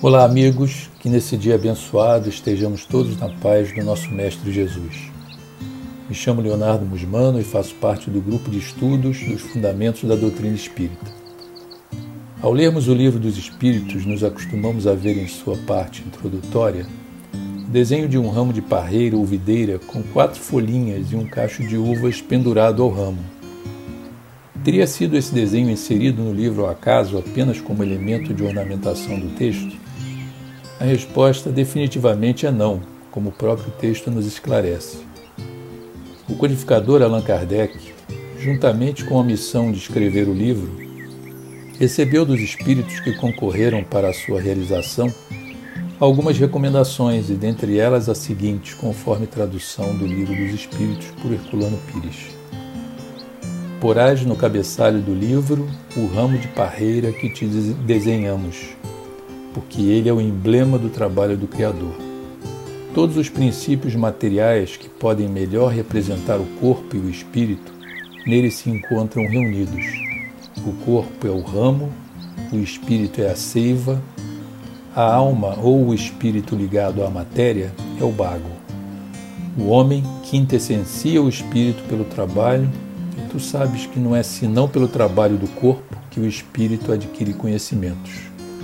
Olá, amigos, que nesse dia abençoado estejamos todos na paz do nosso Mestre Jesus. Me chamo Leonardo Musmano e faço parte do grupo de estudos dos Fundamentos da Doutrina Espírita. Ao lermos o Livro dos Espíritos, nos acostumamos a ver em sua parte introdutória desenho de um ramo de parreira ou videira com quatro folhinhas e um cacho de uvas pendurado ao ramo. Teria sido esse desenho inserido no livro ao acaso apenas como elemento de ornamentação do texto? A resposta definitivamente é não, como o próprio texto nos esclarece. O codificador Allan Kardec, juntamente com a missão de escrever o livro, recebeu dos espíritos que concorreram para a sua realização algumas recomendações, e dentre elas a seguinte, conforme tradução do Livro dos Espíritos por Herculano Pires. Porás no cabeçalho do livro o ramo de parreira que te desenhamos, porque ele é o emblema do trabalho do Criador. Todos os princípios materiais que podem melhor representar o corpo e o espírito nele se encontram reunidos. O corpo é o ramo, o espírito é a seiva, a alma ou o espírito ligado à matéria é o bago. O homem quintessencia o espírito pelo trabalho, e tu sabes que não é senão pelo trabalho do corpo que o espírito adquire conhecimentos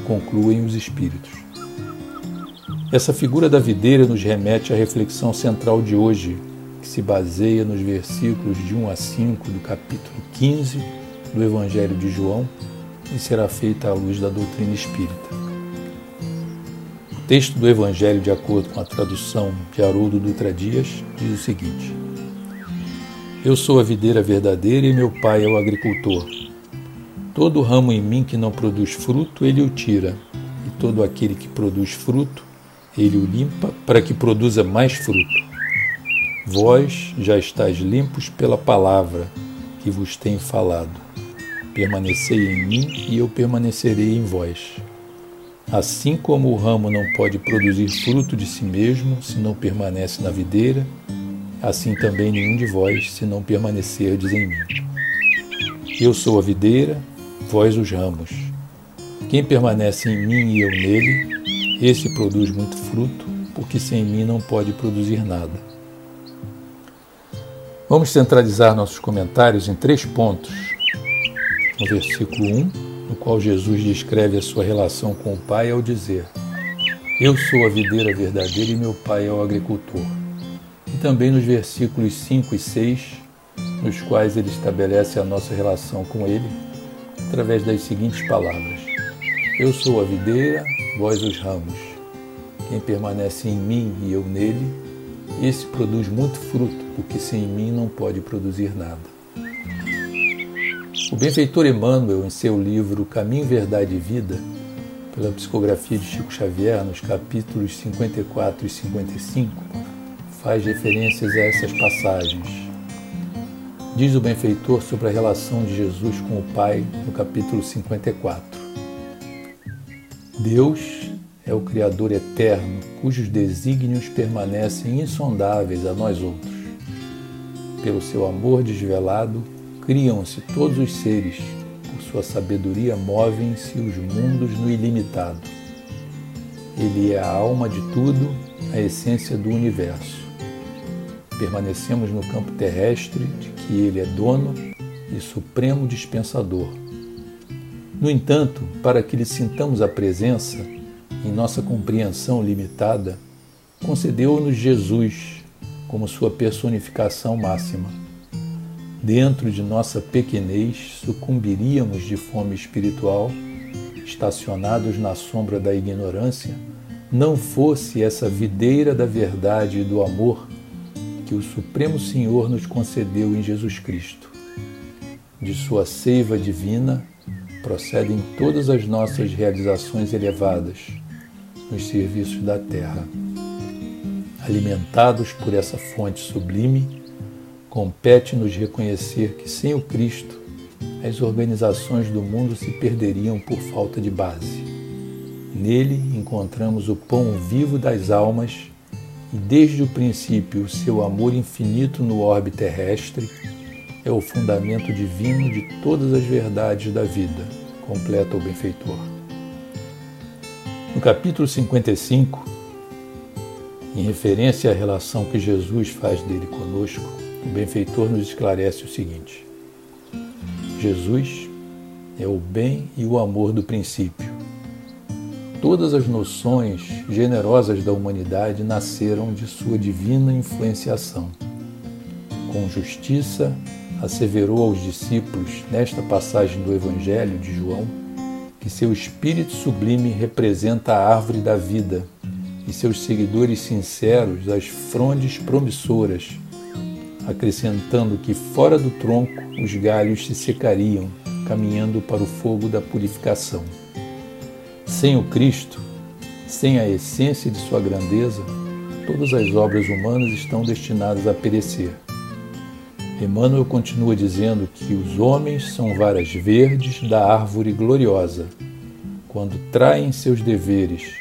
concluem os espíritos. Essa figura da videira nos remete à reflexão central de hoje, que se baseia nos versículos de 1 a 5 do capítulo 15 do Evangelho de João e será feita à luz da doutrina espírita. Texto do Evangelho, de acordo com a tradução de Haroldo Dutra Dias, diz o seguinte: Eu sou a videira verdadeira e meu pai é o agricultor. Todo ramo em mim que não produz fruto, ele o tira, e todo aquele que produz fruto, ele o limpa para que produza mais fruto. Vós já estáis limpos pela palavra que vos tenho falado. Permanecei em mim e eu permanecerei em vós. Assim como o ramo não pode produzir fruto de si mesmo se não permanece na videira, assim também nenhum de vós se não permanecerdes em mim. Eu sou a videira, vós os ramos. Quem permanece em mim e eu nele, esse produz muito fruto, porque sem mim não pode produzir nada. Vamos centralizar nossos comentários em três pontos. No versículo 1, no qual Jesus descreve a sua relação com o Pai ao dizer: Eu sou a videira verdadeira e meu Pai é o agricultor. E também nos versículos 5 e 6, nos quais ele estabelece a nossa relação com ele através das seguintes palavras: Eu sou a videira, vós os ramos. Quem permanece em mim e eu nele, esse produz muito fruto, porque sem mim não pode produzir nada. O benfeitor Emmanuel, em seu livro Caminho, Verdade e Vida, pela psicografia de Chico Xavier, nos capítulos 54 e 55, faz referências a essas passagens Diz o benfeitor sobre a relação de Jesus com o Pai no capítulo 54. Deus é o Criador eterno, cujos desígnios permanecem insondáveis a nós outros. Pelo seu amor desvelado, criam-se todos os seres, por sua sabedoria movem-se os mundos no ilimitado. Ele é a alma de tudo, a essência do universo permanecemos no campo terrestre de que Ele é dono e supremo dispensador. No entanto, para que lhe sintamos a presença, em nossa compreensão limitada, concedeu-nos Jesus como sua personificação máxima. Dentro de nossa pequenez, sucumbiríamos de fome espiritual, estacionados na sombra da ignorância, não fosse essa videira da verdade e do amor que o Supremo Senhor nos concedeu em Jesus Cristo. De sua seiva divina procedem todas as nossas realizações elevadas nos serviços da terra. Alimentados por essa fonte sublime, compete-nos reconhecer que sem o Cristo as organizações do mundo se perderiam por falta de base. Nele encontramos o pão vivo das almas e desde o princípio o seu amor infinito no orbe terrestre é o fundamento divino de todas as verdades da vida, completa o benfeitor. No capítulo 55, em referência à relação que Jesus faz dele conosco, o benfeitor nos esclarece o seguinte: Jesus é o bem e o amor do princípio. Todas as noções generosas da humanidade nasceram de sua divina influenciação. Com justiça, asseverou aos discípulos, nesta passagem do Evangelho de João, que seu espírito sublime representa a árvore da vida e seus seguidores sinceros as frondes promissoras, acrescentando que fora do tronco os galhos se secariam, caminhando para o fogo da purificação. Sem o Cristo, sem a essência de sua grandeza, todas as obras humanas estão destinadas a perecer. Emmanuel continua dizendo que os homens são varas verdes da árvore gloriosa. Quando traem seus deveres,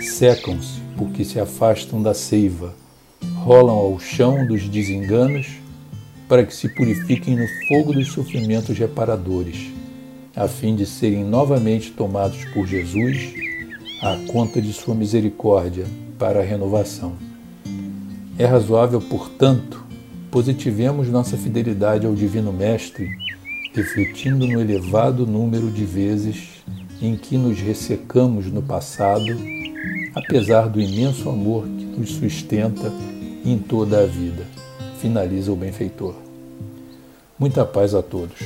secam-se porque se afastam da seiva, rolam ao chão dos desenganos para que se purifiquem no fogo dos sofrimentos reparadores, a fim de serem novamente tomados por Jesus à conta de sua misericórdia para a renovação. É razoável, portanto, positivemos nossa fidelidade ao Divino Mestre, refletindo no elevado número de vezes em que nos ressecamos no passado, apesar do imenso amor que nos sustenta em toda a vida. Finaliza o benfeitor. Muita paz a todos.